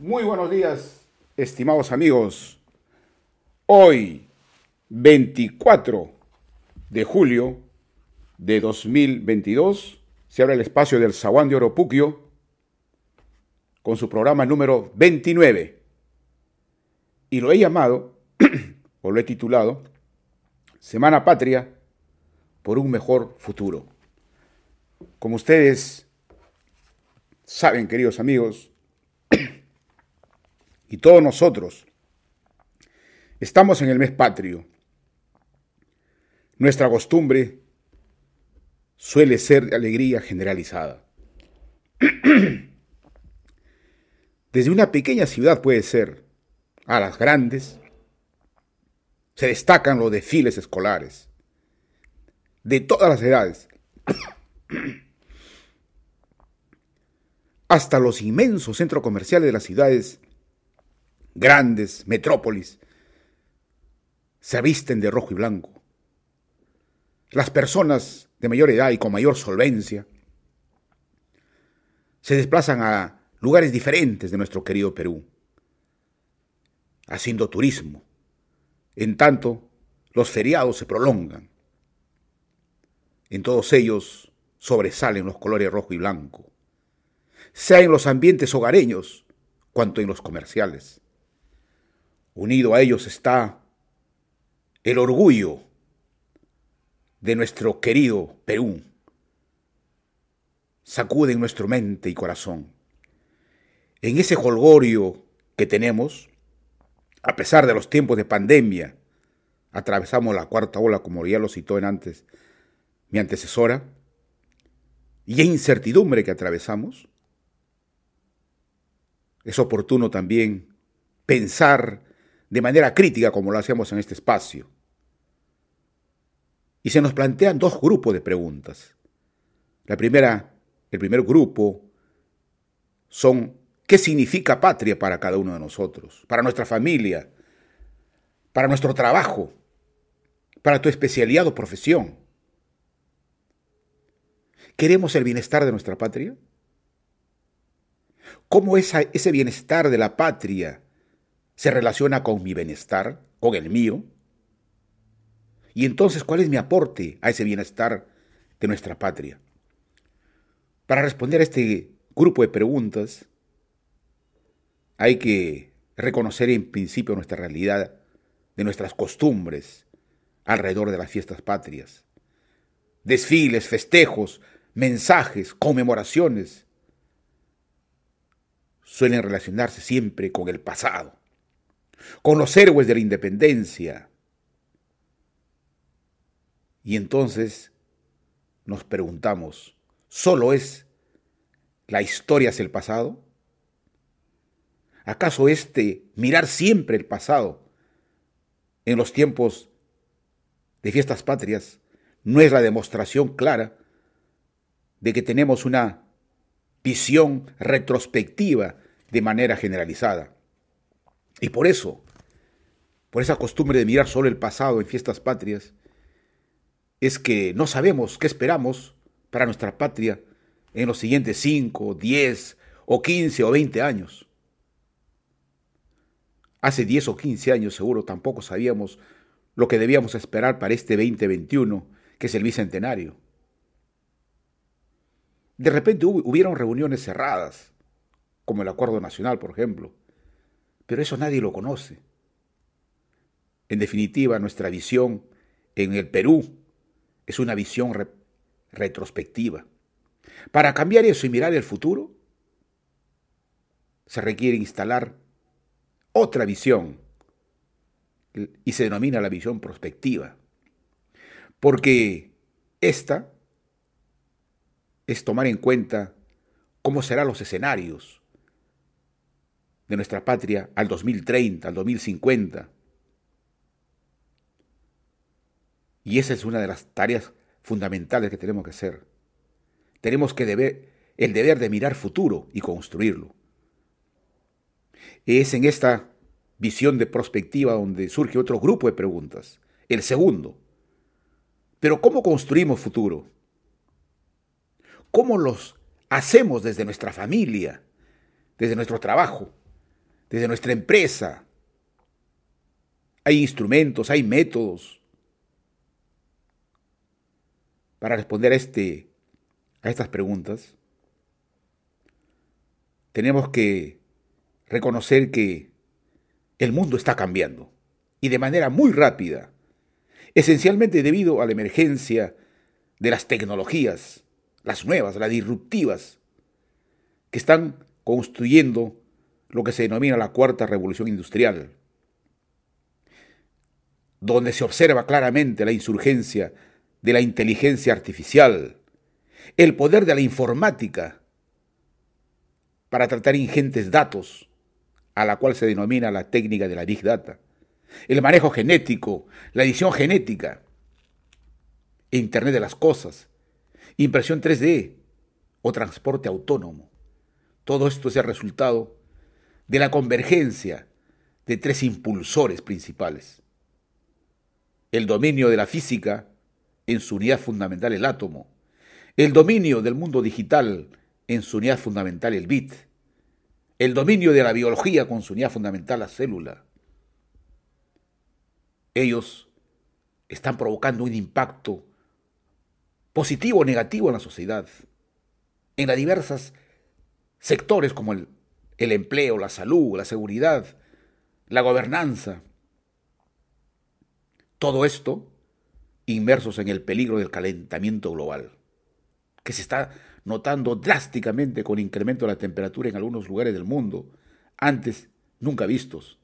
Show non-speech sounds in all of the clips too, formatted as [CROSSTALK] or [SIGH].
Muy buenos días, estimados amigos. Hoy, 24 de julio de 2022, se abre el espacio del Zaguán de Oropuquio con su programa número 29. Y lo he llamado, [CLEARS THROAT] o lo he titulado, Semana Patria por un mejor futuro. Como ustedes saben, queridos amigos, [CLEARS THROAT] y todos nosotros estamos en el mes patrio. Nuestra costumbre suele ser de alegría generalizada. [CLEARS THROAT] Desde una pequeña ciudad puede ser a las grandes, se destacan los desfiles escolares de todas las edades, [CLEARS THROAT] hasta los inmensos centros comerciales de las ciudades grandes metrópolis, se visten de rojo y blanco. Las personas de mayor edad y con mayor solvencia se desplazan a lugares diferentes de nuestro querido Perú, haciendo turismo. En tanto, los feriados se prolongan. En todos ellos sobresalen los colores rojo y blanco, sea en los ambientes hogareños cuanto en los comerciales. Unido a ellos está el orgullo de nuestro querido Perú. Sacude en nuestra mente y corazón. En ese holgorio que tenemos, a pesar de los tiempos de pandemia, atravesamos la cuarta ola, como ya lo citó en antes mi antecesora, y en incertidumbre que atravesamos, es oportuno también pensar de manera crítica como lo hacemos en este espacio. Y se nos plantean dos grupos de preguntas. La primera, el primer grupo son ¿qué significa patria para cada uno de nosotros? Para nuestra familia, para nuestro trabajo, para tu especialidad o profesión. ¿Queremos el bienestar de nuestra patria? ¿Cómo ese bienestar de la patria se relaciona con mi bienestar, con el mío? Y entonces, ¿cuál es mi aporte a ese bienestar de nuestra patria? Para responder a este grupo de preguntas, hay que reconocer en principio nuestra realidad, de nuestras costumbres alrededor de las fiestas patrias. Desfiles, festejos, mensajes, conmemoraciones suelen relacionarse siempre con el pasado con los héroes de la independencia. Y entonces nos preguntamos, ¿solo es la historia hacia el pasado? ¿Acaso este mirar siempre el pasado en los tiempos de fiestas patrias no es la demostración clara de que tenemos una visión retrospectiva de manera generalizada? Y por eso, por esa costumbre de mirar solo el pasado en fiestas patrias, es que no sabemos qué esperamos para nuestra patria en los siguientes 5, 10 o 15 o 20 años. Hace 10 o 15 años seguro tampoco sabíamos lo que debíamos esperar para este 2021, que es el bicentenario. De repente hubieron reuniones cerradas, como el Acuerdo Nacional, por ejemplo, pero eso nadie lo conoce. En definitiva, nuestra visión en el Perú es una visión retrospectiva. Para cambiar eso y mirar el futuro, se requiere instalar otra visión y se denomina la visión prospectiva. Porque esta es tomar en cuenta cómo serán los escenarios de nuestra patria al 2030, al 2050. Y esa es una de las tareas fundamentales que tenemos que hacer. Tenemos que deber, el deber de mirar futuro y construirlo. Es en esta visión de perspectiva donde surge otro grupo de preguntas. El segundo. Pero ¿cómo construimos futuro? ¿Cómo los hacemos desde nuestra familia, desde nuestro trabajo? Desde nuestra empresa. Hay instrumentos, hay métodos para responder a, este, a estas preguntas. Tenemos que reconocer que el mundo está cambiando y de manera muy rápida, esencialmente debido a la emergencia de las tecnologías, las nuevas, las disruptivas, que están construyendo lo que se denomina la cuarta revolución industrial, donde se observa claramente la insurgencia de la inteligencia artificial, el poder de la informática para tratar ingentes datos, a la cual se denomina la técnica de la Big Data, el manejo genético, la edición genética, Internet de las Cosas, impresión 3D o transporte autónomo. Todo esto es el resultado de la convergencia de tres impulsores principales. El dominio de la física en su unidad fundamental el átomo, el dominio del mundo digital en su unidad fundamental el bit, el dominio de la biología con su unidad fundamental la célula. Ellos están provocando un impacto positivo o negativo en la sociedad, en las diversas sectores como el el empleo, la salud, la seguridad, la gobernanza. Todo esto inmersos en el peligro del calentamiento global, que se está notando drásticamente con incremento de la temperatura en algunos lugares del mundo, antes nunca vistos.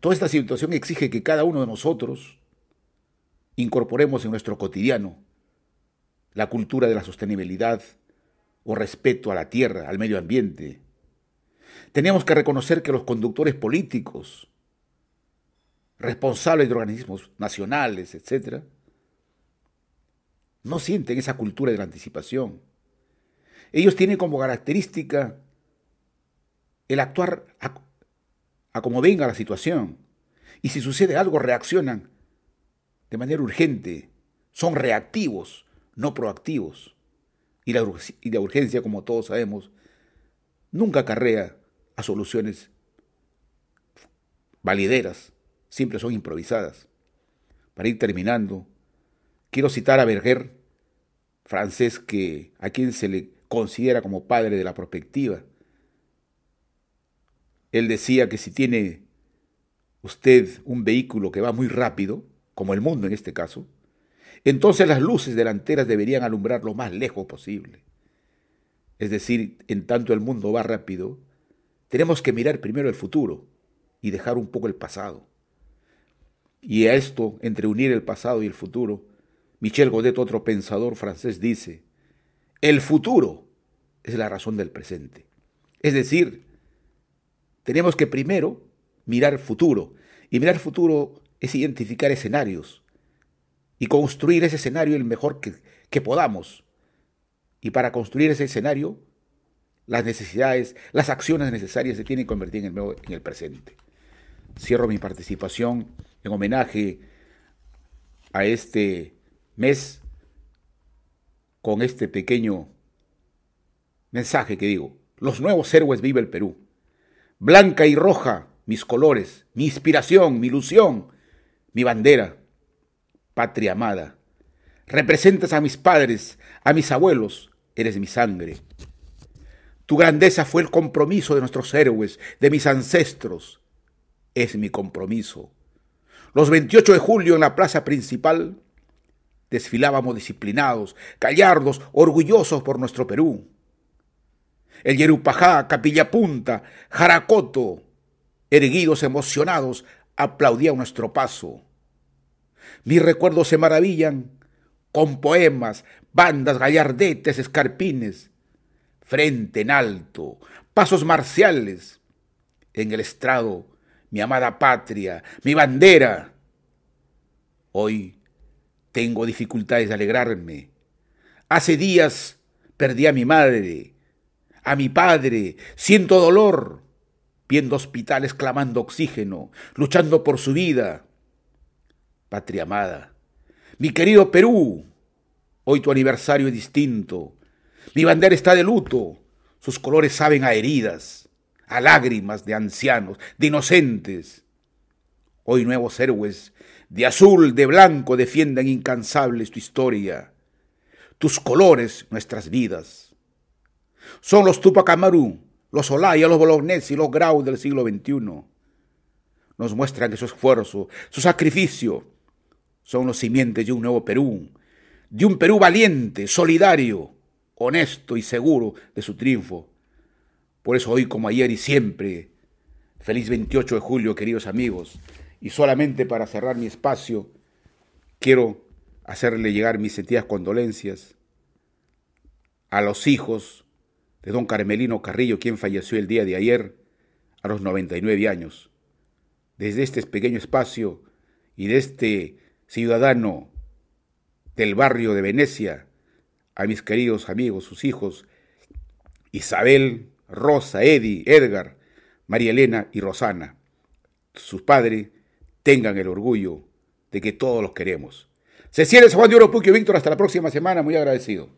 Toda esta situación exige que cada uno de nosotros incorporemos en nuestro cotidiano la cultura de la sostenibilidad o respeto a la tierra, al medio ambiente, tenemos que reconocer que los conductores políticos, responsables de organismos nacionales, etc., no sienten esa cultura de la anticipación. Ellos tienen como característica el actuar a, como venga la situación. Y si sucede algo, reaccionan de manera urgente. Son reactivos, no proactivos. Y la, y la urgencia, como todos sabemos, nunca acarrea a soluciones valideras, siempre son improvisadas. Para ir terminando, quiero citar a Berger, francés que a quien se le considera como padre de la perspectiva. Él decía que si tiene usted un vehículo que va muy rápido, como el mundo en este caso, entonces las luces delanteras deberían alumbrar lo más lejos posible. Es decir, en tanto el mundo va rápido, tenemos que mirar primero el futuro y dejar un poco el pasado. Y a esto, entre unir el pasado y el futuro, Michel Godet, otro pensador francés, dice, el futuro es la razón del presente. Es decir, tenemos que primero mirar futuro. Y mirar futuro es identificar escenarios y construir ese escenario el mejor que, que podamos. Y para construir ese escenario las necesidades, las acciones necesarias se tienen que convertir en el, en el presente. Cierro mi participación en homenaje a este mes con este pequeño mensaje que digo, los nuevos héroes vive el Perú. Blanca y roja, mis colores, mi inspiración, mi ilusión, mi bandera, patria amada. Representas a mis padres, a mis abuelos, eres mi sangre, tu grandeza fue el compromiso de nuestros héroes, de mis ancestros. Es mi compromiso. Los 28 de julio en la plaza principal desfilábamos disciplinados, gallardos, orgullosos por nuestro Perú. El Yerupajá, Capilla Punta, Jaracoto, erguidos, emocionados, aplaudían nuestro paso. Mis recuerdos se maravillan con poemas, bandas, gallardetes, escarpines, frente en alto, pasos marciales. En el estrado, mi amada patria, mi bandera. Hoy tengo dificultades de alegrarme. Hace días perdí a mi madre, a mi padre, siento dolor, viendo hospitales clamando oxígeno, luchando por su vida. Patria amada, mi querido Perú, hoy tu aniversario es distinto, mi bandera está de luto, sus colores saben a heridas. a lágrimas de ancianos, de inocentes. Hoy nuevos héroes de azul, de blanco defienden incansables tu historia, tus colores, nuestras vidas. Son los Tupac Amaru, los Olaya, los Bolognesi, los Grau del siglo XXI. Nos muestran que su esfuerzo, su sacrificio, son los simientes de un nuevo Perú, de un Perú valiente, solidario, honesto y seguro de su triunfo. Por eso hoy como ayer y siempre, feliz 28 de julio, queridos amigos, y solamente para cerrar mi espacio, quiero hacerle llegar mis sentidas condolencias a los hijos de don Carmelino Carrillo, quien falleció el día de ayer a los 99 años. Desde este pequeño espacio y de este ciudadano del barrio de Venecia, a mis queridos amigos, sus hijos, Isabel, Rosa, Eddie, Edgar, María Elena y Rosana, sus padres, tengan el orgullo de que todos los queremos. Se cierra Juan de Oro Puquio Víctor, hasta la próxima semana, muy agradecido.